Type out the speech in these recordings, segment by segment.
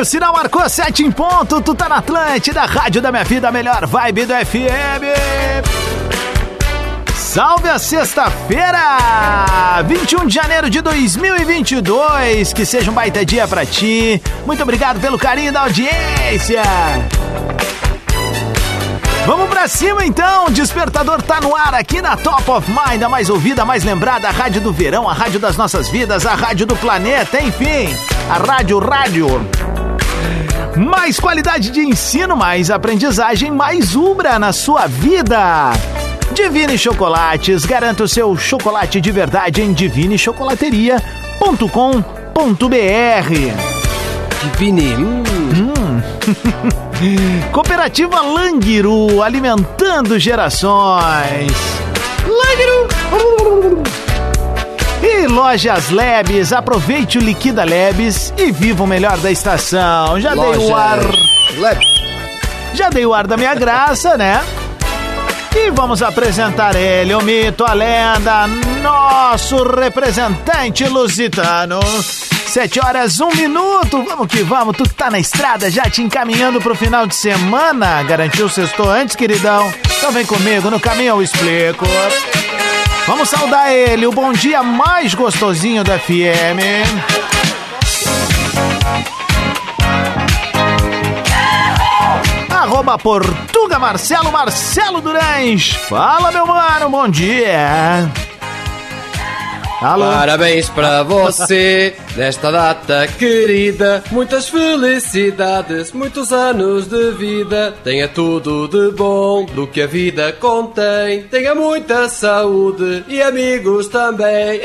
O sinal marcou sete em ponto. Tu tá na Atlântida, Rádio da Minha Vida, melhor vibe do FM. Salve a sexta-feira, 21 de janeiro de 2022. Que seja um baita dia pra ti. Muito obrigado pelo carinho da audiência. Vamos pra cima então, Despertador tá no ar aqui na Top of Mind, a mais ouvida, a mais lembrada, a rádio do verão, a rádio das nossas vidas, a rádio do planeta, enfim, a rádio rádio. Mais qualidade de ensino, mais aprendizagem, mais Ubra na sua vida. Divine Chocolates, garanta o seu chocolate de verdade em divinechocolateria.com.br. Divine. Hum. hum. Cooperativa Languiru, alimentando gerações. Languiru. E Lojas Lebes, aproveite o Liquida Lebes e viva o melhor da estação. Já Lojas dei o ar. Lebes. Já dei o ar da minha graça, né? E vamos apresentar ele, o mito, a lenda, nosso representante lusitano. Sete horas, um minuto, vamos que vamos, tu que tá na estrada já te encaminhando pro final de semana. Garantiu o sexto antes, queridão? Então vem comigo, no caminho eu explico. Vamos saudar ele, o bom dia mais gostosinho da FM. Arroba Portuga Marcelo, Marcelo Durães. Fala, meu mano, bom dia. Alô? Parabéns para você nesta data querida. Muitas felicidades, muitos anos de vida. Tenha tudo de bom do que a vida contém. Tenha muita saúde e amigos também.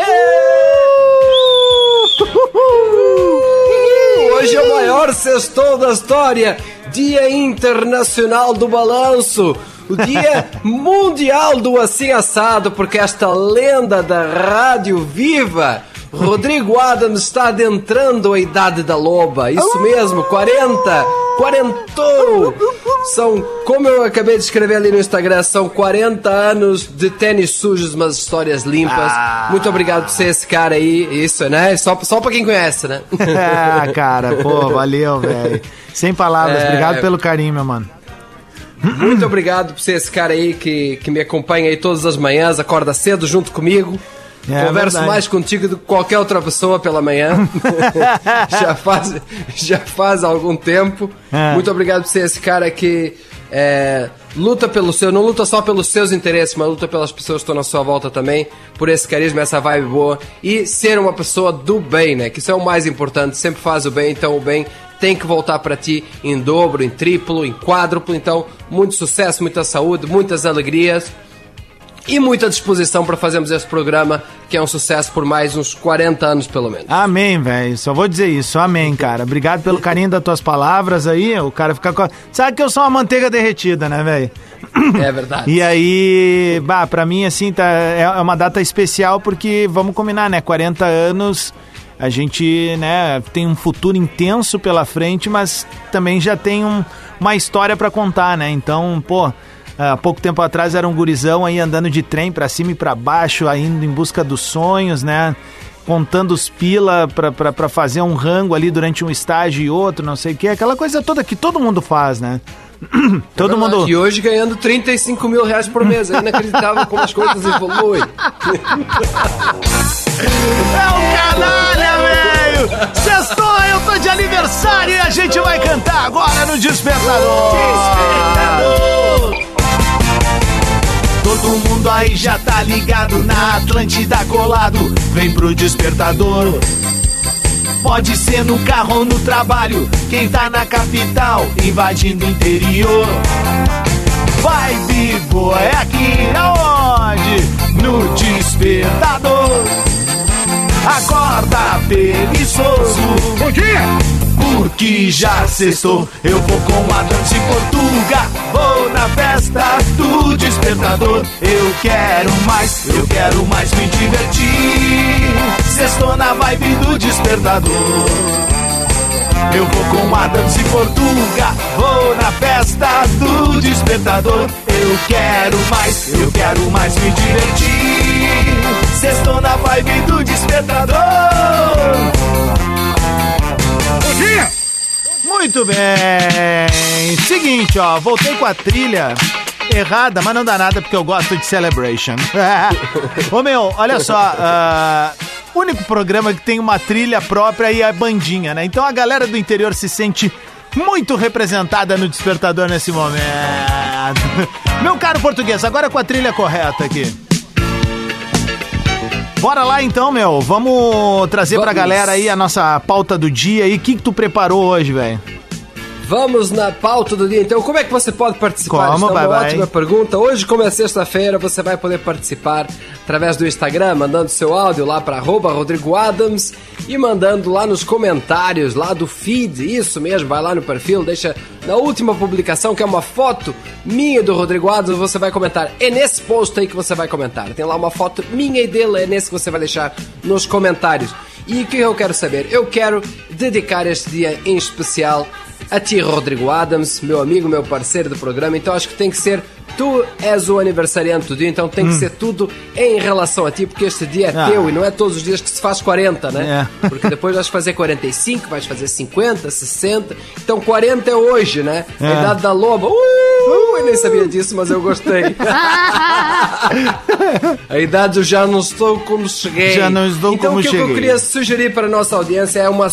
Hoje é o maior sextou da história. Dia Internacional do Balanço o Dia Mundial do Assim Assado, porque esta lenda da rádio viva, Rodrigo Adams está adentrando a idade da loba. Isso mesmo, 40, quarentou. São, como eu acabei de escrever ali no Instagram, são 40 anos de tênis sujos, mas histórias limpas. Ah. Muito obrigado por ser esse cara aí. Isso, né? Só, só pra quem conhece, né? ah, cara, pô, valeu, velho. Sem palavras, é... obrigado pelo carinho, meu mano. Muito obrigado por ser esse cara aí que, que me acompanha aí todas as manhãs, acorda cedo junto comigo. É, Converso verdade. mais contigo do que qualquer outra pessoa pela manhã. já, faz, já faz algum tempo. É. Muito obrigado por ser esse cara que é, luta pelo seu, não luta só pelos seus interesses, mas luta pelas pessoas que estão na sua volta também, por esse carisma, essa vibe boa e ser uma pessoa do bem, né? Que isso é o mais importante, sempre faz o bem, então o bem tem que voltar para ti em dobro, em triplo, em quádruplo. Então, muito sucesso, muita saúde, muitas alegrias e muita disposição para fazermos esse programa, que é um sucesso por mais uns 40 anos, pelo menos. Amém, velho. Só vou dizer isso. Amém, cara. Obrigado pelo carinho das tuas palavras aí. O cara fica com. Sabe que eu sou uma manteiga derretida, né, velho? É verdade. E aí, bah, pra mim, assim, tá, é uma data especial porque, vamos combinar, né? 40 anos a gente né, tem um futuro intenso pela frente, mas também já tem um, uma história para contar, né? Então, pô, há pouco tempo atrás era um gurizão aí andando de trem para cima e para baixo, indo em busca dos sonhos, né? Contando os pila para fazer um rango ali durante um estágio e outro, não sei o que, aquela coisa toda que todo mundo faz, né? Todo mundo. E hoje ganhando 35 mil reais por mês. É inacreditável como as coisas evoluem. É um canalha, velho! Sextou, eu tô de aniversário e a gente vai cantar agora no Despertador! Despertador! Todo mundo aí já tá ligado na Atlântida colado. Vem pro Despertador. Pode ser no carro ou no trabalho. Quem tá na capital, invadindo o interior. Vibe boa é aqui aonde? No Despertador. Acorda preguiçoso. Bom dia! Porque já sextou, eu vou com a dança em Portuga. Vou na festa do despertador. Eu quero mais, eu quero mais me divertir. Sextou na vibe do despertador. Eu vou com a dança em Portuga. Vou na festa do despertador. Eu quero mais, eu quero mais me divertir. Sextou na vibe do despertador. Bom dia! Muito bem. Seguinte, ó, voltei com a trilha errada, mas não dá nada porque eu gosto de Celebration. Ô meu, olha só, uh, único programa que tem uma trilha própria e a bandinha, né? Então a galera do interior se sente muito representada no despertador nesse momento. Meu caro português, agora com a trilha correta aqui. Bora lá então, meu. Vamos trazer Vamos. pra galera aí a nossa pauta do dia e o que, que tu preparou hoje, velho? Vamos na pauta do dia. Então, como é que você pode participar? Como, é uma vai. ótima pergunta. Hoje, como é sexta-feira, você vai poder participar através do Instagram, mandando seu áudio lá para Rodrigo Adams e mandando lá nos comentários, lá do feed. Isso mesmo, vai lá no perfil, deixa na última publicação, que é uma foto minha do Rodrigo Adams, você vai comentar. É nesse post aí que você vai comentar. Tem lá uma foto minha e dele, é nesse que você vai deixar nos comentários. E o que eu quero saber? Eu quero dedicar este dia em especial a ti, Rodrigo Adams, meu amigo, meu parceiro do programa. Então acho que tem que ser. Tu és o aniversariante do dia, então tem que ser tudo em relação a ti, porque este dia é Ah. teu e não é todos os dias que se faz 40, né? É. Porque depois vais fazer 45, vais fazer 50, 60. Então 40 é hoje, né? É. A idade da loba. Uh, eu nem sabia disso, mas eu gostei. a idade eu já não estou como cheguei. Já não estou então, como o que cheguei. eu queria sugerir para a nossa audiência é uma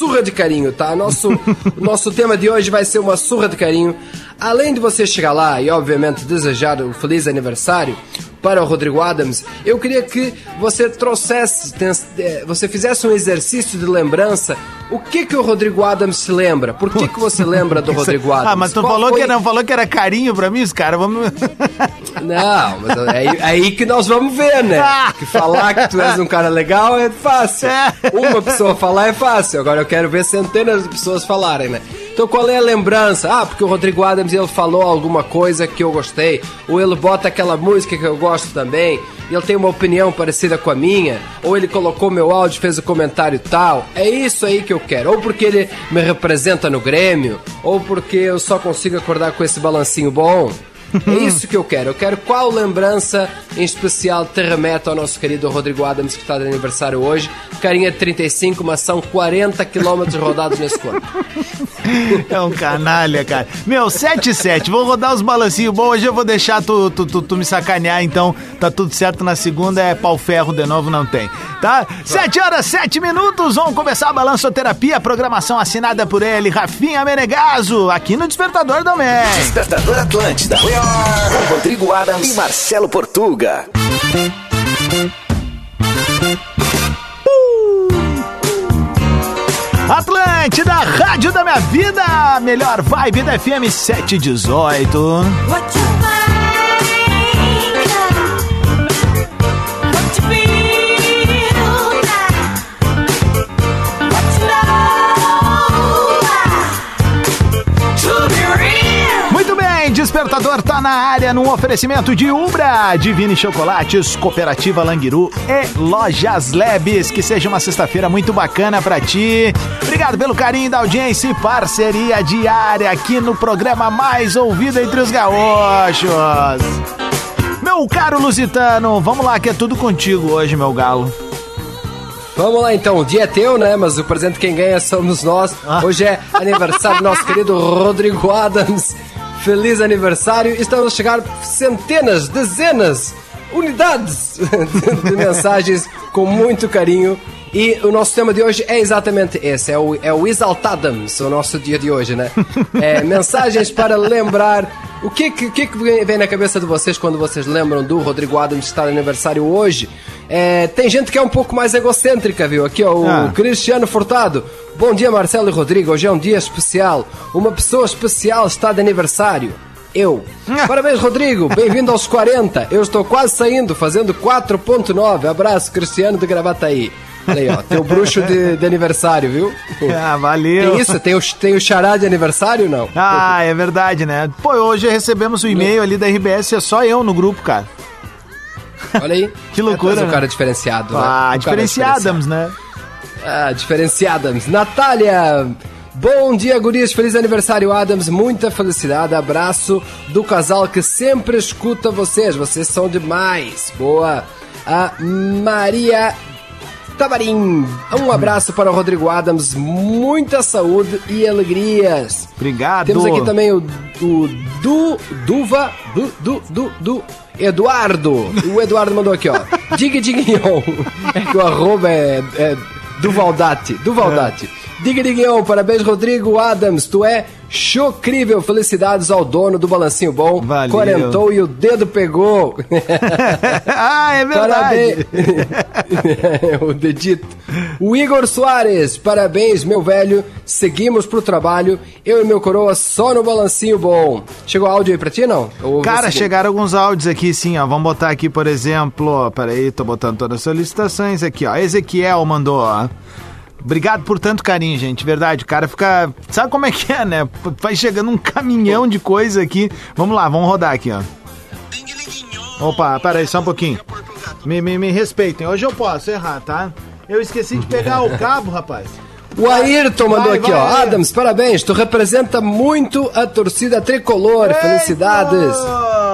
surra de carinho, tá? Nosso, nosso tema de hoje vai ser uma surra de carinho. Além de você chegar lá e, obviamente, desejar um feliz aniversário para o Rodrigo Adams, eu queria que você trouxesse, eh, você fizesse um exercício de lembrança. O que que o Rodrigo Adams se lembra? Por que que você lembra do Rodrigo Adams? Ah, mas tu Qual falou foi- que não falou que era carinho pra mim, os caras. Vamos. Não, mas é aí, é aí que nós vamos ver, né? Que falar que tu és um cara legal é fácil. É. Uma pessoa falar é fácil. Agora eu quero ver centenas de pessoas falarem, né? Então qual é a lembrança? Ah, porque o Rodrigo Adams ele falou alguma coisa que eu gostei. Ou ele bota aquela música que eu gosto também. E ele tem uma opinião parecida com a minha. Ou ele colocou meu áudio fez o comentário tal. É isso aí que eu quero. Ou porque ele me representa no Grêmio. Ou porque eu só consigo acordar com esse balancinho bom. É isso que eu quero. Eu quero qual lembrança em especial te remete ao nosso querido Rodrigo Adams, que está de aniversário hoje. Carinha de 35, mas são 40 quilômetros rodados nesse corpo. É um canalha, cara. Meu, 7 7 Vou rodar os balancinhos bons. Hoje eu vou deixar tu, tu, tu, tu me sacanear, então tá tudo certo. Na segunda é pau ferro de novo, não tem. Tá? 7 horas, 7 minutos. Vamos começar a balançoterapia. Programação assinada por ele, Rafinha Menegaso, aqui no Despertador do México. Despertador Atlântida. Com Rodrigo Adams e Marcelo Portuga. Atlântida, Rádio da Minha Vida, melhor vibe da FM 718. What Despertador tá na área num oferecimento de Ubra, Divine Chocolates, Cooperativa Languiru e Lojas Lebes. Que seja uma sexta-feira muito bacana pra ti. Obrigado pelo carinho da audiência e parceria diária aqui no programa mais ouvido entre os gaúchos. Meu caro Lusitano, vamos lá que é tudo contigo hoje, meu galo. Vamos lá então, o dia é teu, né? Mas o presente quem ganha somos nós. Ah. Hoje é aniversário do nosso querido Rodrigo Adams. Feliz aniversário. Estamos a chegar centenas, dezenas, unidades de, mensagens com muito carinho. E o nosso tema de hoje é exatamente esse, é o, é o Exaltadams, o nosso dia de hoje, né? É, mensagens para lembrar. O que, que, que que vem na cabeça de vocês quando vocês lembram do Rodrigo Adams estar de aniversário hoje? É, tem gente que é um pouco mais egocêntrica, viu? Aqui, ó, o Ah. Cristiano Furtado. Bom dia, Marcelo e Rodrigo. Hoje é um dia especial. Uma pessoa especial está de aniversário. Eu. Parabéns, Rodrigo. Bem-vindo aos 40. Eu estou quase saindo, fazendo 4.9. Abraço, Cristiano de Gravataí. Olha aí, ó. Tem o bruxo de, de aniversário, viu? Ah, valeu. Tem isso? Tem o, tem o chará de aniversário não? Ah, é verdade, né? Pô, hoje recebemos o e-mail ali da RBS, é só eu no grupo, cara. Olha aí. Que loucura, É, um né? cara diferenciado, né? Ah, Um diferenciadamos, né? Ah, diferenciadams. Natália! Bom dia, gurias. Feliz aniversário, Adams. Muita felicidade. Abraço do casal que sempre escuta vocês. Vocês são demais. Boa. A Maria Tabarim. Um abraço para o Rodrigo Adams. Muita saúde e alegrias. Obrigado. Temos aqui também o, o Du, Duva, Du, Du, Du, Du, Eduardo. O Eduardo mandou aqui, ó. Diga, diguinhon. É que o arroba é, é Duvaldati. Duvaldati. Diga, diguinhon. Parabéns, Rodrigo Adams. Tu é chocrível. Felicidades ao dono do Balancinho Bom. Valeu. Quarentou e o dedo pegou. ah, é verdade. Parabéns. o dedito. O Igor Soares, parabéns, meu velho. Seguimos pro trabalho. Eu e meu coroa só no balancinho bom. Chegou áudio aí pra ti, não? Cara, chegaram alguns áudios aqui, sim, ó. Vamos botar aqui, por exemplo, peraí, tô botando todas as solicitações aqui, ó. Ezequiel mandou, ó. Obrigado por tanto carinho, gente. Verdade, o cara fica. Sabe como é que é, né? Vai chegando um caminhão de coisa aqui. Vamos lá, vamos rodar aqui, ó. Opa, peraí, só um pouquinho. Me, me, me respeitem. Hoje eu posso errar, tá? Eu esqueci de pegar o cabo, rapaz. O Ayrton mandou Vai, aqui, vai, ó. Ayrton. Adams, parabéns. Tu representa muito a torcida tricolor. Felicidades. Ei,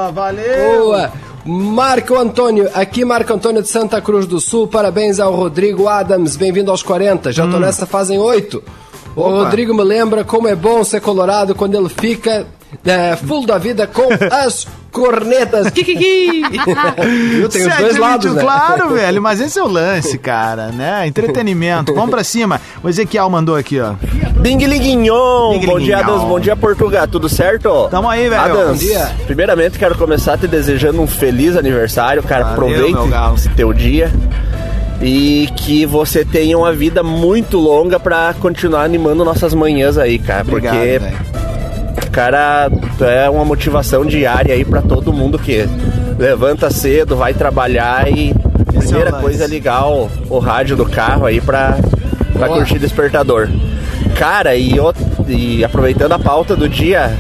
pô, Valeu! Boa! Marco Antônio, aqui Marco Antônio de Santa Cruz do Sul, parabéns ao Rodrigo Adams, bem-vindo aos 40, já tô nessa fazem 8. O Opa. Rodrigo me lembra como é bom ser colorado quando ele fica é, full da vida com as cornetas. Kikiki! Viu? Tem os dois lados, né? Claro, velho, mas esse é o lance, cara, né? Entretenimento. Vamos pra cima. O Ezequiel mandou aqui, ó. Ding Liguinhon! Ding Bom dia. Adams. Bom dia, Portugal. Tudo certo? Tamo aí, velho. Adams, Bom dia. primeiramente quero começar te desejando um feliz aniversário, cara. Valeu, Aproveite meu galo. esse teu dia. E que você tenha uma vida muito longa pra continuar animando nossas manhãs aí, cara. Obrigado, porque, velho. Cara, é uma motivação diária aí pra todo mundo que levanta cedo, vai trabalhar e é primeira coisa é ligar o, o rádio do carro aí pra, pra Boa. curtir despertador. Cara, e, e aproveitando a pauta do dia,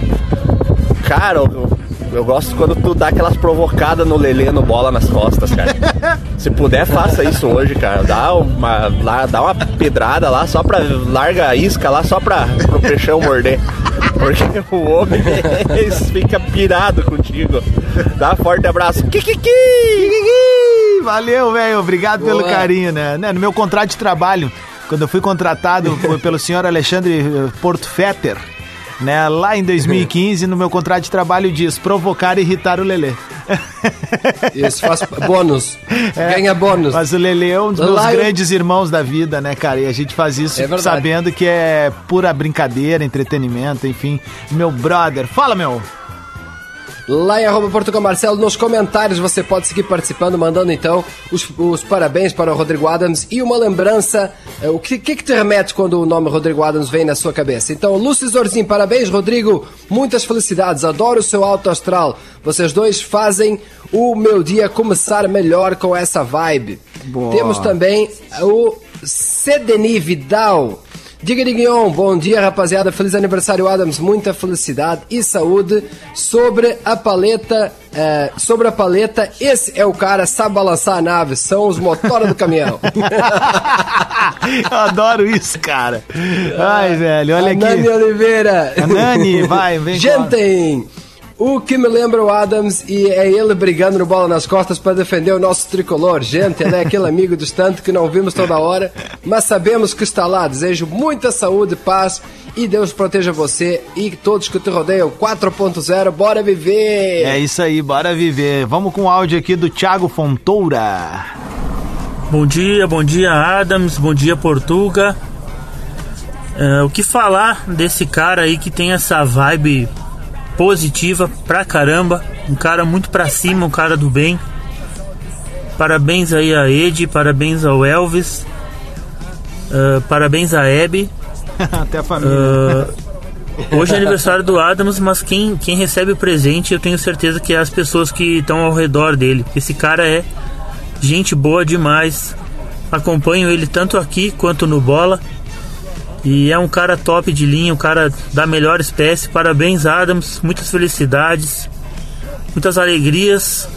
cara, eu gosto quando tu dá aquelas provocadas no Lelê no bola nas costas, cara. Se puder, faça isso hoje, cara. Dá uma, lá, dá uma pedrada lá só pra. Larga a isca lá só pra pro peixão morder. Porque o homem fica pirado contigo. Dá um forte abraço. Kikiki! Ih, Valeu, velho. Obrigado pelo Boa. carinho, né? Né, No meu contrato de trabalho, quando eu fui contratado foi pelo senhor Alexandre eh, Porto Fetter, né? Lá em 2015, no meu contrato de trabalho diz provocar e irritar o Lelê. Isso, faz bônus. Ganha bônus. Mas o Lelê é um dos meus eu- grandes irmãos da vida, né, cara? E a gente faz isso É sabendo que é pura brincadeira, entretenimento, enfim. Meu brother. Fala, meu. Lá em arroba Portugal Marcelo, nos comentários você pode seguir participando, mandando então os, os parabéns para o Rodrigo Adams e uma lembrança. eh, O que, que, que te remete quando o nome Rodrigo Adams vem na sua cabeça? Então, Lúcio Zorzinho, parabéns, Rodrigo. Muitas felicidades, adoro o seu alto astral. Vocês dois fazem o meu dia começar melhor com essa vibe. Boa. Temos também o Cedeni Vidal. Diga Diguion, bom dia rapaziada, feliz aniversário Adams, muita felicidade e saúde sobre a paleta, eh, sobre a paleta, esse é o cara, sabe balançar a nave, são os motores do caminhão. Eu adoro isso, cara. Ai, velho, olha A Nani aqui. Oliveira. A Nani, vai, vem Gente, O que me lembra o Adams e é ele brigando no bola nas costas para defender o nosso tricolor. Gente, ele é aquele amigo distante que não vimos toda hora, mas sabemos que está lá. Desejo muita saúde, paz e Deus proteja você e todos que te rodeiam. 4.0, bora viver! É isso aí, bora viver. Vamos com o áudio aqui do Thiago Fontoura. Bom dia, bom dia Adams, bom dia Portuga. É, o que falar desse cara aí que tem essa vibe positiva pra caramba, um cara muito pra cima, um cara do bem. Parabéns aí a Ed, parabéns ao Elvis, é, parabéns a Abby. Até a família. É, hoje é aniversário do Adams, mas quem, quem recebe o presente eu tenho certeza que é as pessoas que estão ao redor dele. Esse cara é gente boa demais. Acompanho ele tanto aqui quanto no bola. E é um cara top de linha, um cara da melhor espécie. Parabéns, Adams. Muitas felicidades, muitas alegrias.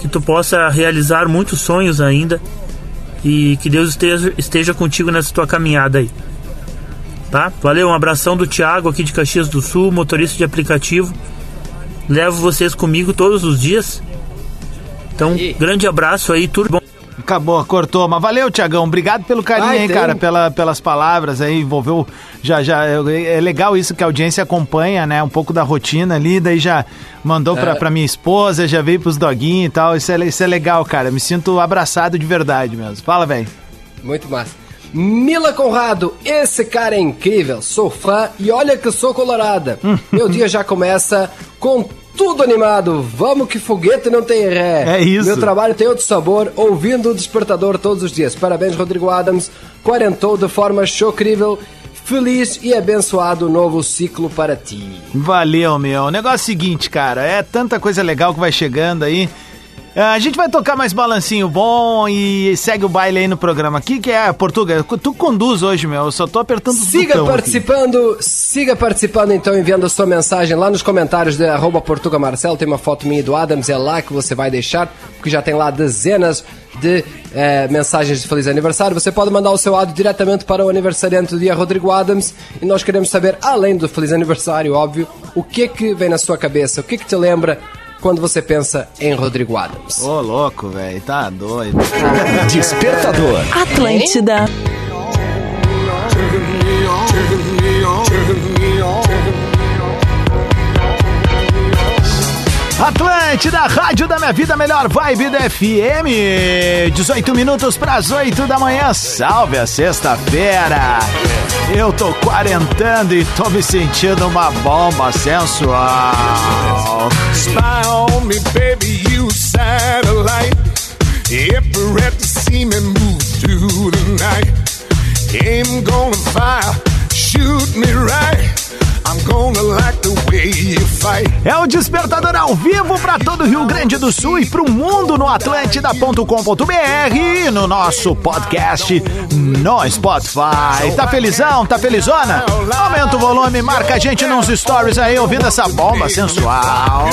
Que tu possa realizar muitos sonhos ainda. E que Deus esteja, esteja contigo nessa tua caminhada aí. Tá? Valeu, um abração do Thiago aqui de Caxias do Sul, motorista de aplicativo. Levo vocês comigo todos os dias. Então, grande abraço aí, tudo bom. Acabou, cortou. Mas valeu, Tiagão. Obrigado pelo carinho Ai, tem- cara, pela, pelas palavras aí. Envolveu. Já, já. É é legal isso que a audiência acompanha, né? Um pouco da rotina ali. Daí já mandou pra, pra minha esposa, já veio pros doguinhos e tal. Isso é, isso é legal, cara. Me sinto abraçado de verdade mesmo. Fala, velho. Muito massa. Mila Conrado, esse cara é incrível, sou fã e olha que sou colorada. Meu dia já começa com tudo animado, vamos que foguete não tem ré. É isso. Meu trabalho tem outro sabor, ouvindo o despertador todos os dias. Parabéns, Rodrigo Adams, quarentou de forma chocrível, feliz e abençoado novo ciclo para ti. Valeu, meu. O negócio é o seguinte, cara. É tanta coisa legal que vai chegando aí. Ah, A gente vai tocar mais balancinho bom e segue o baile aí no programa aqui, que é Portuga. Tu conduz hoje, meu. Eu só tô apertando os Siga botão aqui. participando, siga participando então, enviando a sua mensagem lá nos comentários de arroba Portuga Marcelo, tem uma foto minha e do Adams, é lá que você vai deixar, porque já tem lá dezenas de eh, mensagens de feliz aniversário. Você pode mandar o seu áudio diretamente para o aniversariante do dia Rodrigo Adams e nós queremos saber, além do feliz aniversário, óbvio, o que que vem na sua cabeça, o que que te lembra quando você pensa em Rodrigo Adams. Ô, louco, velho. Tá doido. Despertador. Atlântida. Atlântida, rádio da minha vida, melhor vibe da FM. 18 minutos para as 8 da manhã. Salve a sexta-feira. Eu tô quarentando e tô me sentindo uma bomba sensual. Me, baby, you satellite. Every red to see me move through the night. Aim gonna fire, shoot me right. I'm gonna like the. É o Despertador ao vivo para todo o Rio Grande do Sul e para o mundo no atlântida.com.br e no nosso podcast no Spotify. Tá felizão? Tá felizona? Aumenta o volume, marca a gente nos stories aí ouvindo essa bomba sensual.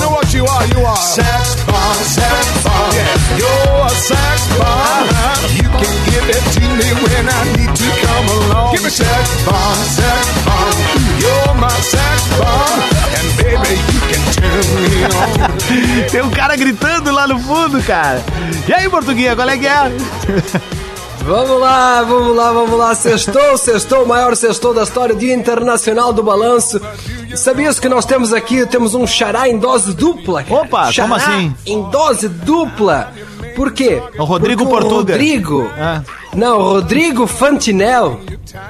Give me sex bomb, sex bomb. You're my sex bomb, and baby you can turn me on. Tem um cara gritando lá no fundo, cara. E aí, Portuguinha, qual é que é? Vamos lá, vamos lá, vamos lá. Sextou, sextou, o maior sextou da história, Dia Internacional do Balanço. Sabias que nós temos aqui, temos um xará em dose dupla? cara? Opa, xará como assim? em dose dupla. Por quê? O Rodrigo Porque Portuga. O Rodrigo. Ah. Não, Rodrigo Fantinel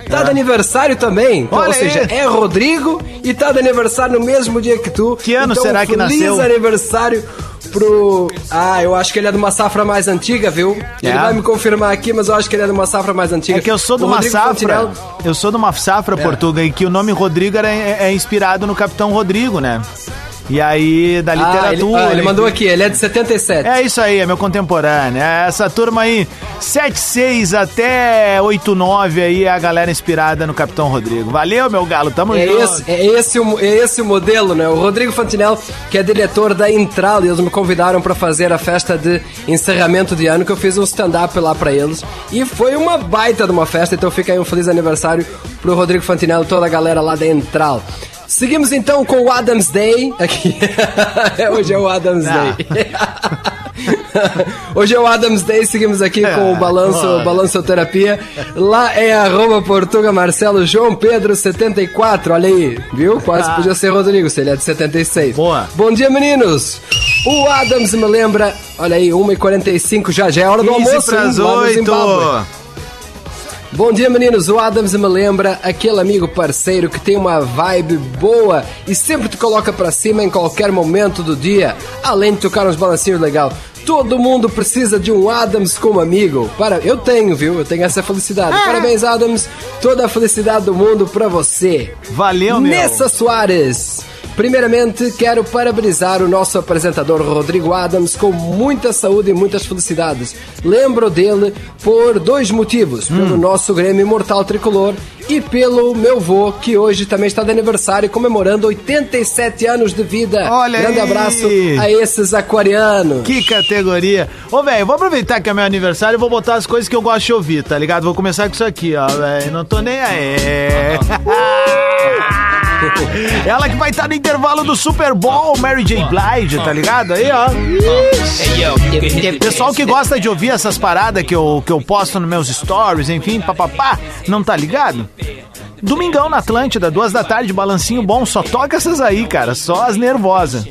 tá de aniversário também. Então, ou seja, é Rodrigo e tá de aniversário no mesmo dia que tu. Que ano então, será que feliz nasceu? aniversário pro. Ah, eu acho que ele é de uma safra mais antiga, viu? Ele É? vai me confirmar aqui, mas eu acho que ele é de uma safra mais antiga. É que eu sou de uma Rodrigo safra. Fantinel- Eu sou de uma safra, Portuga, e que o nome Rodrigo era, é, é inspirado no Capitão Rodrigo, né? E aí, da Ah, literatura. ele, ah, ele mandou aqui, ele é de 77. É isso aí, é meu contemporâneo. É essa turma aí, 76 até 89 aí, é a galera inspirada no Capitão Rodrigo. Valeu, meu galo, tamo É junto. esse, é, esse, o- é esse o modelo, né? O Rodrigo Fantinel, que é diretor da Intral, e eles me convidaram para fazer a festa de encerramento de ano, que eu fiz um stand-up lá para eles. E foi uma baita de uma festa, então fica aí um feliz aniversário pro Rodrigo Fantinel e toda a galera lá da Intral. Seguimos então com o Adams Day. Aqui. Hoje é o Adams Ah. Day. Hoje é o Adams Day, seguimos aqui com o balanço, olha. balançoterapia. Lá é arroba Portuga Marcelo João Pedro 74. Olha aí, viu? Quase podia ser Rodrigo, se ele é de 76. Boa. Bom dia, meninos. O Adams me lembra. Olha aí, 1h45 já, já é hora do 15 almoço. hein? Lá no 8. Bom dia, meninos. O Adams me lembra aquele amigo parceiro que tem uma vibe boa e sempre te coloca pra cima em qualquer momento do dia, além de tocar uns balancinhos legal. Todo mundo precisa de um Adams como amigo. Para, eu tenho, viu? Eu tenho essa felicidade. Parabéns, Adams. Toda a felicidade do mundo pra você. Valeu, meu. Nessa Soares. Primeiramente, quero parabenizar o nosso apresentador Rodrigo Adams com muita saúde e muitas felicidades. Lembro dele por dois motivos: Hum. pelo nosso Grêmio Imortal Tricolor e pelo meu vô, que hoje também está de aniversário, comemorando 87 anos de vida. Olha Grande aí. abraço a esses aquarianos. Que categoria. Ô, velho, vou aproveitar que é meu aniversário e vou botar as coisas que eu gosto de ouvir, tá ligado? Vou começar com isso aqui, ó, velho. Não tô nem aí. Ela que vai estar no intervalo do Super Bowl, Mary J. Blige, tá ligado? Aí, ó. Pessoal que gosta de ouvir essas paradas que eu, que eu posto nos meus stories, enfim, papapá, não tá ligado? Domingão na Atlântida, duas da tarde, balancinho bom, só toca essas aí, cara, só as nervosas.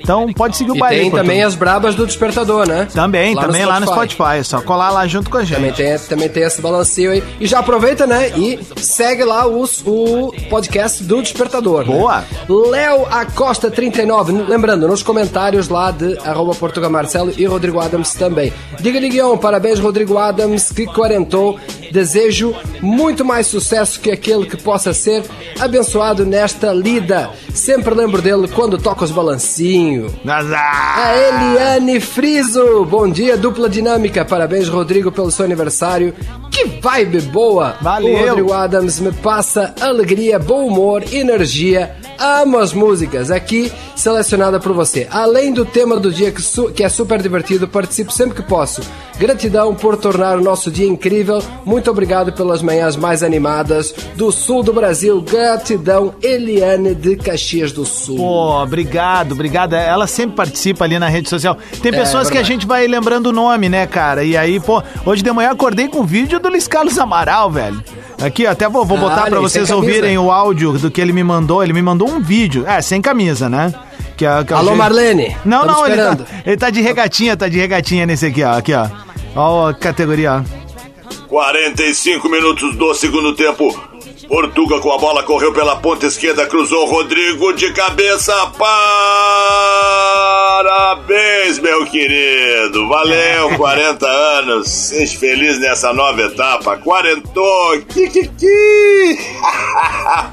Então pode seguir o E baile. tem também as brabas do Despertador, né? Também, também lá no Spotify. É só colar lá junto com a gente. Também tem, também tem esse balancinho aí. E já aproveita, né? E segue lá os, o podcast do Despertador. né? Boa. Léo Acosta 39. Lembrando, nos comentários lá de arroba Portugal Marcelo e Rodrigo Adams também. Diga-lhe, Guião, parabéns, Rodrigo Adams, que quarentou. Desejo muito mais sucesso que aquele que possa ser abençoado nesta lida. Sempre lembro dele quando toca os balancinhos. A Eliane Friso, bom dia, dupla dinâmica. Parabéns, Rodrigo, pelo seu aniversário. Que vibe boa! Valeu. O Rodrigo Adams me passa alegria, bom humor, energia. Amo as músicas aqui selecionada por você. Além do tema do dia que, su- que é super divertido, participo sempre que posso. Gratidão por tornar o nosso dia incrível. Muito obrigado pelas manhãs mais animadas do sul do Brasil. Gratidão, Eliane de Caxias do Sul. Pô, obrigado, obrigado. Ela sempre participa ali na rede social. Tem É, pessoas que a gente vai lembrando o nome, né, cara? E aí, pô, hoje de manhã acordei com um vídeo do Luiz Carlos Amaral, velho. Aqui, ó, até vou, vou Ah, botar olha pra aí, vocês camisa. ouvirem o áudio do que ele me mandou. Ele me mandou um vídeo. É, sem camisa, né? Que é, que é Alô, jeito- Marlene. Não, não, ele tá, ele tá de regatinha, tá de regatinha nesse aqui, ó. Aqui, ó. Ó a categoria, ó. 45 minutos do segundo tempo. Portuga com a bola correu pela ponta esquerda, cruzou Rodrigo de cabeça. Parabéns, meu querido. Valeu, 40 anos. Seja feliz nessa nova etapa. Quarentou. Kikiki.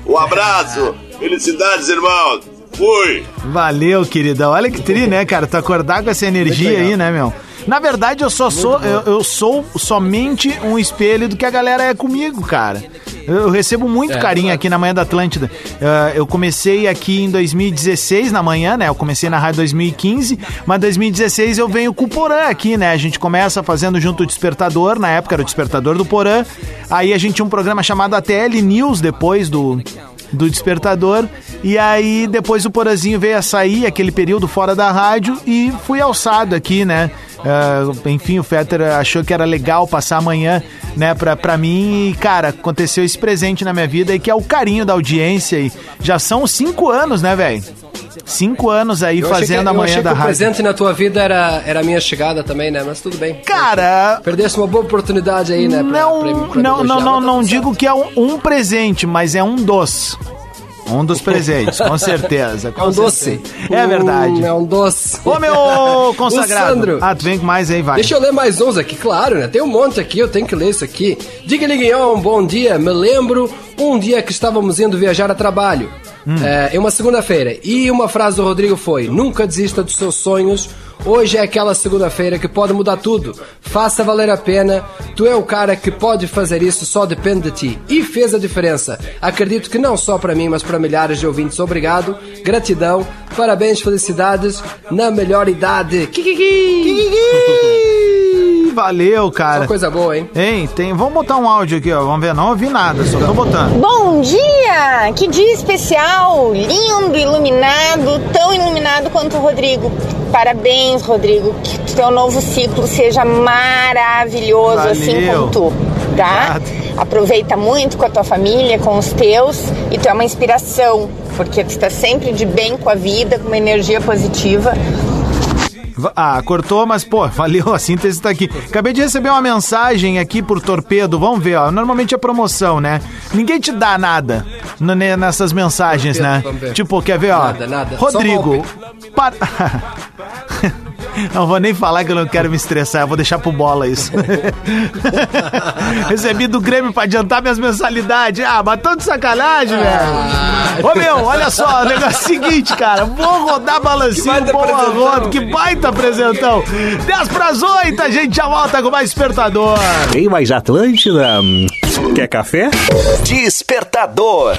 Um abraço. Felicidades, irmão. Fui. Valeu, queridão. Olha que tri, né, cara? Tu acordar com essa energia aí, né, meu? Na verdade, eu só sou, eu, eu sou somente um espelho do que a galera é comigo, cara. Eu, recebo muito É, carinho aqui na Manhã da Atlântida. Eh, eu comecei aqui em 2016 na manhã, né? Eu comecei na rádio 2015, mas 2016 eu venho com o Porã aqui, né? A gente começa fazendo junto o Despertador, na época era o Despertador do Porã. Aí a gente tinha um programa chamado ATL News depois do do despertador. E aí depois o Porazinho veio a sair, aquele período fora da rádio, e fui alçado aqui, né? Ah, enfim, o Fetter achou que era legal passar amanhã, né, pra, pra mim. E, cara, aconteceu esse presente na minha vida e que é o carinho da audiência. E já são cinco anos, né, velho? Cinco anos aí Eu achei que- fazendo a manhã da que o rádio. presente na tua vida era, era a minha chegada também, né? Mas tudo bem. Cara, Perdeste uma boa oportunidade aí, né? pra- não, pra- pra não, não, não, tá não tudo digo que é um, um presente, mas é um dos. Um dos presentes, com certeza. certo. com É um doce. certeza. É verdade. Hum, é um doce. Ô, meu consagrado. O Sandro. Ah, tu vem com mais aí, vai. Deixa eu ler mais uns aqui, claro, né? Tem um monte aqui, eu tenho que ler isso aqui. Diga-lhe, Guion, bom dia. Me lembro um dia que estávamos indo viajar a trabalho. Hum. É, em uma segunda-feira. E uma frase do Rodrigo foi: Nunca desista dos seus sonhos. Hoje é aquela segunda-feira que pode mudar tudo. Faça valer a pena. Tu é o cara que pode fazer isso, só depende de ti. E fez a diferença. Acredito que não só para mim, mas para milhares de ouvintes. Obrigado, gratidão, parabéns, felicidades na melhor idade. Kikiki! Valeu, cara. Só coisa boa, hein? Hein, tem. Vamos botar um áudio aqui, ó. Vamos ver. Não ouvi nada, só tô botando. Bom dia! Que dia especial! Lindo, iluminado, tão iluminado quanto o Rodrigo. Parabéns, Rodrigo. Que teu novo ciclo seja maravilhoso, Valeu. assim como tu, tá? Obrigado. Aproveita muito com a tua família, com os teus, e tu é uma inspiração, porque tu está sempre de bem com a vida, com uma energia positiva. Ah, cortou, mas pô, valeu, a síntese tá aqui. Acabei de receber uma mensagem aqui por torpedo, vamos ver, ó. Normalmente é promoção, né? Ninguém te dá nada nessas mensagens, né? Tipo, quer ver, ó? Nada, nada. Rodrigo, para... Não vou nem falar que eu não quero me estressar, eu vou deixar pro bola isso. Recebi do Grêmio pra adiantar minhas mensalidades. Ah, mas tô de sacanagem, velho. Ô meu, olha só, o negócio é o seguinte, cara. Vou rodar balancinho, boa roda, que baita apresentão. 10 pras 8, a gente já volta com mais despertador. Tem mais Atlântida? Quer café? Despertador.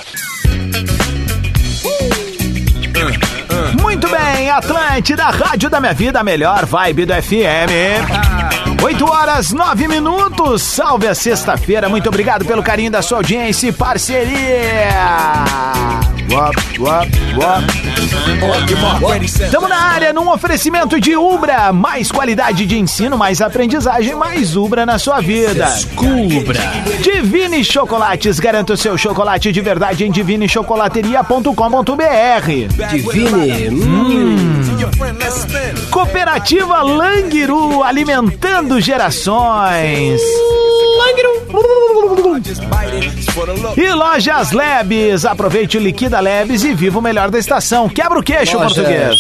Muito bem, Atlântida, Rádio da Minha Vida, a melhor vibe do FM. 8 horas, 9 minutos. Salve a sexta-feira. Muito obrigado pelo carinho da sua audiência e parceria. Wop, wop, wop. Estamos na área num oferecimento de Ubra. Mais qualidade de ensino, mais aprendizagem, mais Ubra na sua vida. Cubra. Divine Chocolates. Garanta o seu chocolate de verdade em divinechocolateria.com.br. Divine. Hum. Cooperativa Langiru, alimentando gerações. E Lojas Labs, aproveite o Liquida Labs e viva o melhor da estação. Quebra o queixo, Lojas. português.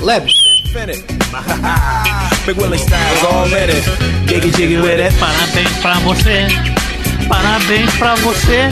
Leve. Parabéns pra você. Parabéns pra você.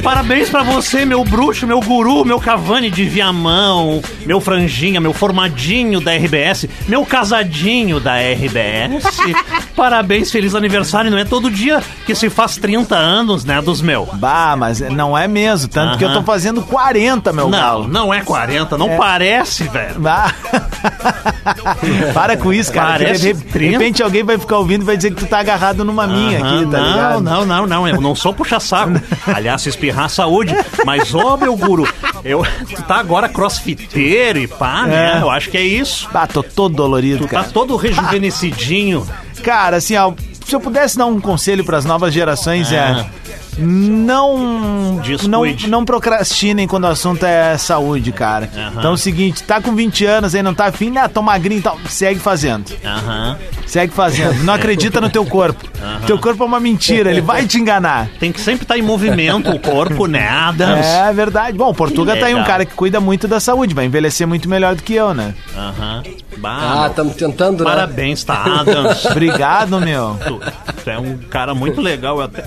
Parabéns pra você, meu bruxo, meu guru, meu Cavani de Viamão, meu franjinha, meu formadinho da RBS, meu casadinho da RBS. Parabéns, feliz aniversário. Não é todo dia que se faz 30 anos, né, dos meu. Bah, mas não é mesmo, tanto que eu tô fazendo 40, meu Não, galo. não é 40, não parece, velho. Bah. Para com isso, cara. Parece de, de 30. repente alguém vai ficar ouvindo e vai dizer que tu tá agarrado numa minha Aham, aqui, tá não, ligado? não, não, não, eu não sou puxa-saco. Aliás, espirrar, saúde. Mas, ô, meu guru, eu, tu tá agora crossfiteiro e pá, né? É. Eu acho que é isso. Bah, tô todo dolorido, Tu cara. tá todo rejuvenescidinho. Cara, assim, ó, se eu pudesse dar um conselho pras novas gerações Ah. é não não não procrastinem quando o assunto é saúde, cara. Então é o seguinte, tá com 20 anos aí, não tá afim, ah, tô magrinho e tal, segue fazendo. Aham. Segue fazendo. Não acredita no teu corpo. Teu corpo é uma mentira, ele vai te enganar. Tem que sempre estar em movimento o corpo, né, Adams? É verdade. Bom, o Portuga tá aí um cara que cuida muito da saúde, vai envelhecer muito melhor do que eu, né? Aham. Bah, Ah, estamos tentando, né? parabéns, tá, Adams? Obrigado, meu. Tu, tu é um cara muito legal. Eu até,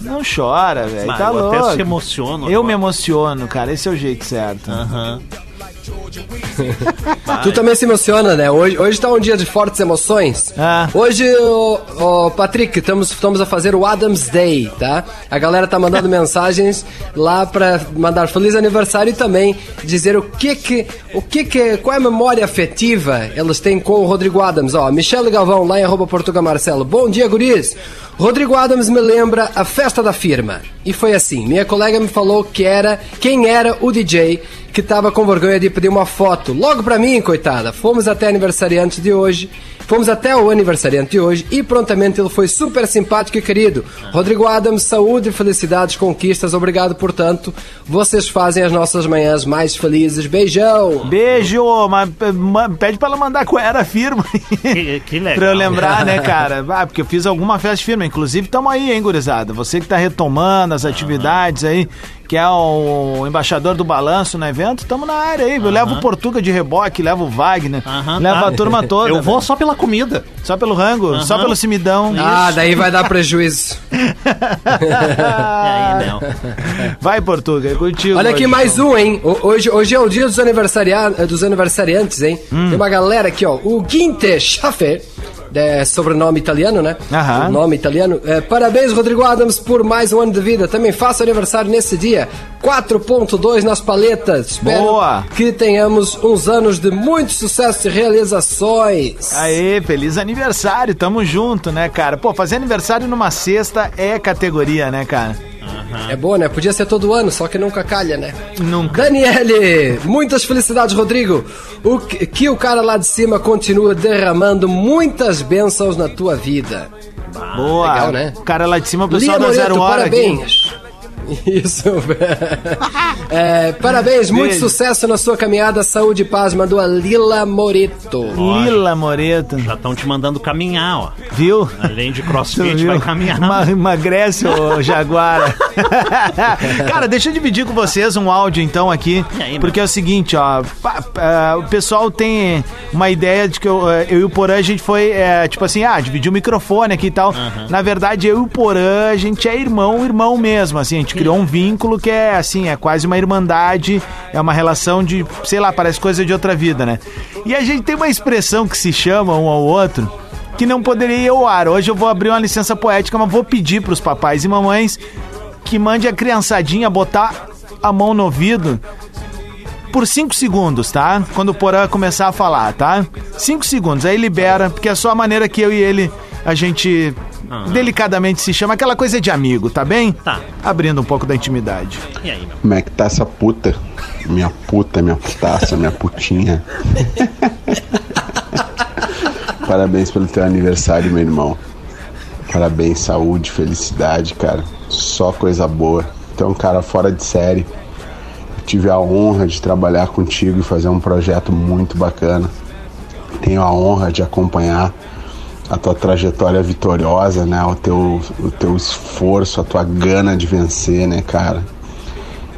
Não chora, velho. Tá eu louco. até se emociono. Eu agora. me emociono, cara. Esse é o jeito certo. Aham. Tu também se emociona, né? Hoje, hoje tá um dia de fortes emoções. Ah. Hoje, ô, Patrick, estamos, estamos a fazer o Adams Day, tá? A galera tá mandando mensagens lá pra mandar feliz aniversário e também dizer o que que, o que que, qual é a memória afetiva eles têm com o Rodrigo Adams. Ó, Michele Galvão, lá em arroba Portuga Marcelo. Bom dia, guris! Rodrigo Adams me lembra a festa da firma. E foi assim, minha colega me falou que era, quem era o DJ que tava com vergonha de pedir uma foto. Logo pra mim, coitada. Fomos até aniversariante de hoje. Fomos até o aniversariante de hoje e prontamente ele foi super simpático e querido. Rodrigo Adams, saúde, felicidades, conquistas. Obrigado por tanto. Vocês fazem as nossas manhãs mais felizes. Beijão! Beijo, mas pede pra ela mandar qual era a firma. Que, que legal. pra eu lembrar, né, cara? Ah, porque eu fiz alguma festa de firma. Inclusive, tamo aí, hein, gurizada? Você que tá retomando as atividades aí, que é o embaixador do balanço no evento, tamo na área aí. Eu levo o Portuga de reboque, levo o Wagner, levo tá. a turma toda. Eu vou velho. só pela comida. Só pelo rango, só pelo cimidão. Ah, daí vai dar prejuízo. E aí, não. Vai, Portuga, é contigo. Olha aqui hoje. mais um, hein? O- Hoje, hoje é o dia dos, aniversaria dos aniversariantes, hein? Hum. Tem uma galera aqui, ó. O Guinte Schaffer é sobrenome italiano, né? Aham. O nome italiano. É, parabéns, Rodrigo Adams, por mais um ano de vida. Também faço aniversário nesse dia. 4.2 nas paletas. Espero Boa. que tenhamos uns anos de muito sucesso e realizações. Aê, feliz aniversário, tamo junto, né, cara? Pô, fazer aniversário numa sexta é categoria, né, cara? É boa, né? Podia ser todo ano, só que nunca calha, né? Nunca. Daniele, muitas felicidades, Rodrigo. O que, que o cara lá de cima continua derramando muitas bênçãos na tua vida. Boa. legal, né? O cara lá de cima, o pessoal Lia da Zero Moreto, Hora parabéns. Isso. É, parabéns, muito Beijo. sucesso na sua caminhada. Saúde e paz, mandou a Lila Moreto. Lila Moreto. Já estão te mandando caminhar, ó. Viu? Além de crossfit, vai caminhar. Ma- Emagrece, ô Jaguara. Cara, deixa eu dividir com vocês um áudio então aqui. Aí, porque é o seguinte, ó. pa- pa- o pessoal tem uma ideia de que eu, eh, eu e o Porã, a gente foi, eh, tipo assim, ah, dividir o microfone aqui e tal. Na verdade, eu e o Porã, a gente é irmão, irmão mesmo. Assim, a gente criou um vínculo que é assim, é quase uma irmandade, é uma relação de, sei lá, parece coisa de outra vida, né? E a gente tem uma expressão que se chama um ao outro que não poderia ir ao ar. Hoje eu vou abrir uma licença poética, mas vou pedir pros papais e mamães que mande a criançadinha botar a mão no ouvido por 5 segundos, tá? Quando o Porã começar a falar, tá? 5 segundos, aí libera, porque é só a maneira que eu e ele a gente delicadamente se chama, aquela coisa de amigo, tá bem? Tá. Abrindo um pouco da intimidade. E aí, meu? Como é que tá essa puta? Minha puta, minha putaça, minha putinha. Parabéns pelo teu aniversário, meu irmão. Parabéns, saúde, felicidade, cara. Só coisa boa. Tu é um cara fora de série. Eu tive a honra de trabalhar contigo e fazer um projeto muito bacana. Tenho a honra de acompanhar a tua trajetória vitoriosa, né? O teu, o teu esforço, a tua gana de vencer, né, cara?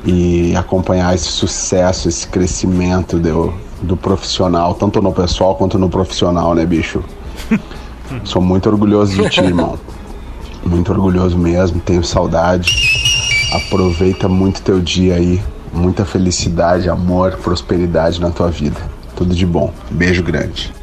e acompanhar esse sucesso, esse crescimento do, do profissional, tanto no pessoal quanto no profissional, né, bicho? Sou muito orgulhoso de ti, irmão. Muito orgulhoso mesmo, tenho saudade. Aproveita muito teu dia aí. Muita felicidade, amor, prosperidade na tua vida. Tudo de bom. Beijo grande.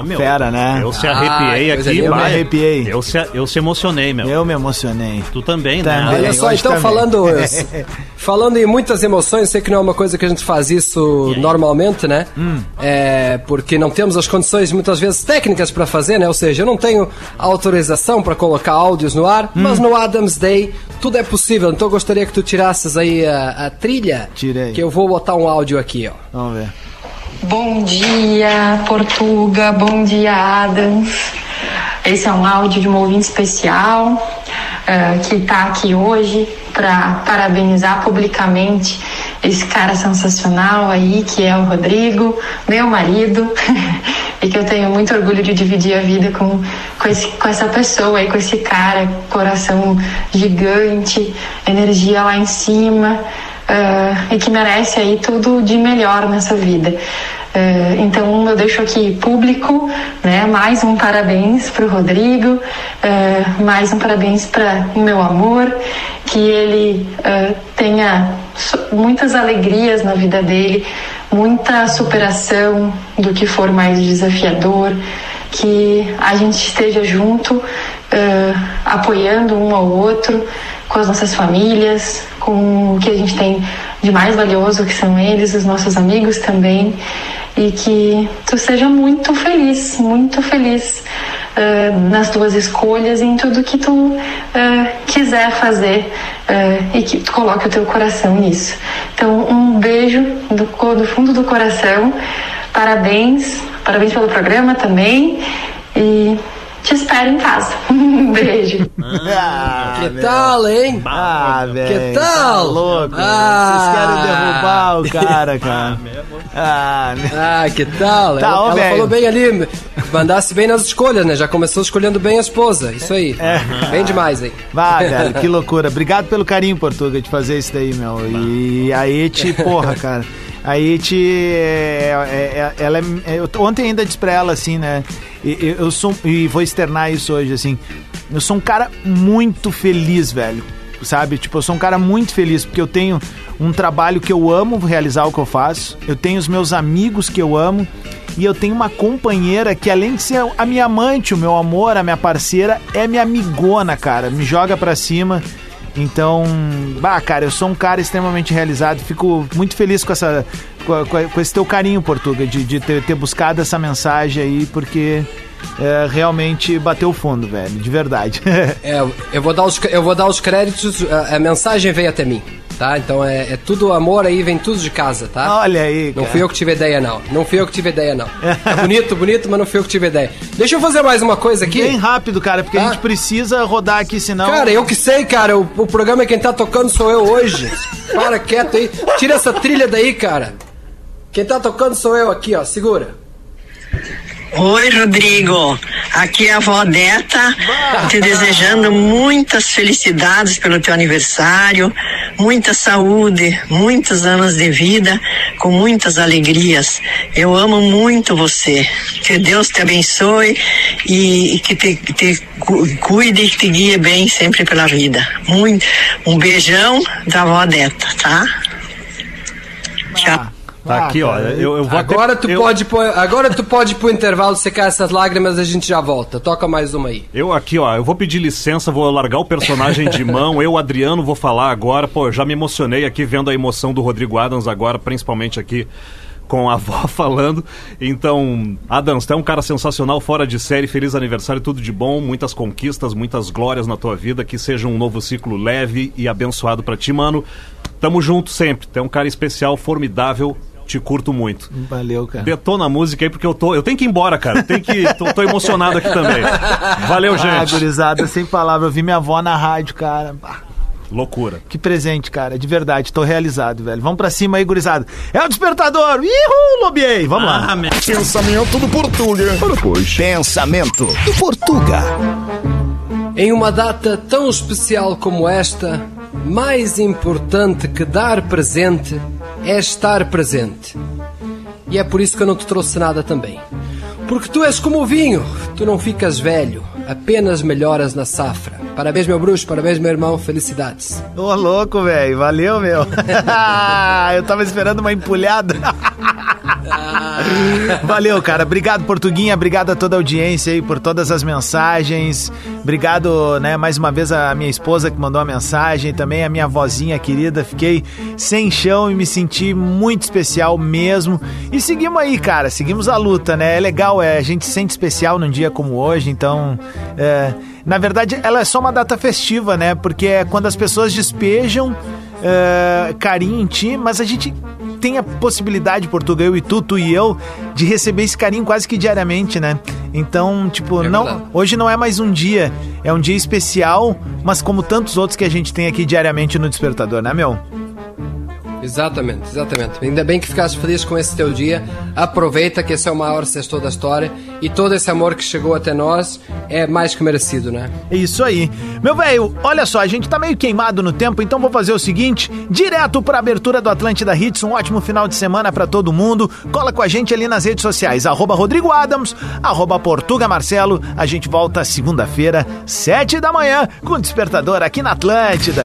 Ah, meu. Fera, né? Eu se Ah, arrepiei coisa aqui. Eu me arrepiei. Eu se, eu se emocionei, meu. Eu me emocionei. Tu também, Também. né? Olha só, hoje então também. falando, falando em muitas emoções, sei que não é uma coisa que a gente faz isso normalmente, né? Hum. É, porque não temos as condições muitas vezes técnicas para fazer, né? Ou seja, eu não tenho autorização para colocar áudios no ar, Hum. mas no Adams Day tudo é possível. Então eu gostaria que tu tirasses aí a, a trilha, Tirei. que eu vou botar um áudio aqui, ó. Vamos ver. Bom dia, Portuga. Bom dia, Adams. Esse é um áudio de um ouvinte especial eh, que está aqui hoje para parabenizar publicamente esse cara sensacional aí, que é o Rodrigo, meu marido, e que eu tenho muito orgulho de dividir a vida com, com, esse, com essa pessoa aí, com esse cara, coração gigante, energia lá em cima. Ah, e que merece aí tudo de melhor nessa vida. Ah, então eu deixo aqui público, né? Mais um parabéns para o Rodrigo, ah, mais um parabéns para o meu amor, que ele ah, tenha muitas alegrias na vida dele, muita superação do que for mais desafiador, que a gente esteja junto, apoiando um ao outro, com as nossas famílias, com o que a gente tem de mais valioso, que são eles, os nossos amigos também, e que tu seja muito feliz, muito feliz ah, nas tuas escolhas em tudo que tu ah, quiser fazer ah, e que tu coloque o teu coração nisso. Então, um beijo do, do fundo do coração, parabéns, parabéns pelo programa também e te espero em casa. Um beijo. Ah, que tal, hein? Ah, velho. Que tal? Tá louco. Ah. Vocês querem derrubar o cara, cara. Ah, meu. Ah, que tal? Tá, ela ó, ela velho. falou bem ali, mandasse bem nas escolhas, né? Já começou escolhendo bem a esposa. Isso aí. É. Bem demais aí. Vá, velho, que loucura. Obrigado pelo carinho, Portuga, de fazer isso daí, meu. E a Eti, porra, cara. A Eti, é, é- é- ela é, eu ontem ainda disse pra ela assim, né? Eu, eu sou, e vou externar isso hoje, assim. Eu sou um cara muito feliz, velho. Sabe? Tipo, eu sou um cara muito feliz porque eu tenho um trabalho que eu amo realizar o que eu faço. Eu tenho os meus amigos que eu amo. E eu tenho uma companheira que, além de ser a minha amante, o meu amor, a minha parceira, é minha amigona, cara. Me joga pra cima. Então, bah, cara, eu sou um cara extremamente realizado. Fico muito feliz com essa, com, com- esse teu carinho, Portuga, de, de ter, ter buscado essa mensagem aí, porque é, realmente bateu fundo, velho, de verdade. É, eu vou dar os, eu vou dar os créditos, a, a mensagem veio até mim, tá? Então é, é tudo amor aí, vem tudo de casa, tá? Olha aí, Não cara. fui eu que tive ideia, não. Não fui eu que tive ideia, não. É bonito, bonito, mas não fui eu que tive ideia. Deixa eu fazer mais uma coisa aqui. Bem rápido, cara, porque a gente precisa rodar aqui, senão. Cara, eu que sei, cara. O, o programa quem tá tocando sou eu hoje. Para quieto aí. Tira essa trilha daí, cara. Quem tá tocando sou eu aqui, ó. Segura. Oi, Rodrigo. Aqui é a avó Deta, te desejando muitas felicidades pelo teu aniversário, muita saúde, muitos anos de vida, com muitas alegrias. Eu amo muito você. Que Deus te abençoe e, e que te, te cu- cuide e te guie bem sempre pela vida. Muito, um beijão da avó Deta, tá? Tchau. Tá aqui, ó. Eu, eu vou Agora até, tu eu, pode pôr, agora tu pode ir pro intervalo secar essas lágrimas, a gente já volta. Toca mais uma aí. Eu aqui, ó, eu vou pedir licença, vou largar o personagem de mão. Eu, Adriano, vou falar agora. Pô, já me emocionei aqui vendo a emoção do Rodrigo Adams agora, principalmente aqui com a avó falando. Então, Adams, tu é um cara sensacional, fora de série, feliz aniversário, tudo de bom, muitas conquistas, muitas glórias na tua vida, que seja um novo ciclo leve e abençoado pra ti, mano. Tamo junto sempre. Tu é um cara especial, formidável. Te curto muito. Valeu, cara. Detona a música aí, porque eu tô. Eu tenho que ir embora, cara. Tem que. Tô, tô emocionado aqui também. Valeu, Ah, gente. gurizada, sem palavra. Eu vi minha avó na rádio, cara. Loucura. Que presente, cara. De verdade, tô realizado, velho. Vamos pra cima aí, gurizada. É o despertador. Ihu, Lobiei. Vamos lá. Pensamento do Portuga. Ora, pois. Pensamento do Portuga. Em uma data tão especial como esta, mais importante que dar presente é estar presente. E é por isso que eu não te trouxe nada também. Porque tu és como o vinho, tu não ficas velho, apenas melhoras na safra. Parabéns, meu bruxo, parabéns, meu irmão, felicidades. Ô, louco, velho. Valeu, meu. eu tava esperando uma empulhada. Valeu, cara. Obrigado, Portuguinha. Obrigado a toda a audiência aí por todas as mensagens. Obrigado, né, mais uma vez a minha esposa que mandou a mensagem, também a minha vozinha querida. Fiquei sem chão e me senti muito especial mesmo. E seguimos aí, cara. Seguimos a luta, né? É legal, é, a gente se sente especial num dia como hoje, então. É, na verdade, ela é só uma data festiva, né? Porque é quando as pessoas despejam é, carinho em ti, mas a gente tem a possibilidade, Portugal, eu e tu, tu e eu, de receber esse carinho quase que diariamente, né? Então, tipo, É não, hoje não é mais um dia, é um dia especial, mas como tantos outros que a gente tem aqui diariamente no Despertador, né, meu? Exatamente, exatamente. Ainda bem que ficaste feliz com esse teu dia. Aproveita que esse é o maior sextor da história e todo esse amor que chegou até nós é mais que merecido, né? É isso aí. Meu velho, olha só, a gente tá meio queimado no tempo, então vou fazer o seguinte: direto pra abertura do Atlântida Hits, um ótimo final de semana pra todo mundo. Cola com a gente ali nas redes sociais, arroba Rodrigo Adams, arroba Portuga Marcelo. A gente volta segunda-feira, sete da manhã, com o Despertador aqui na Atlântida.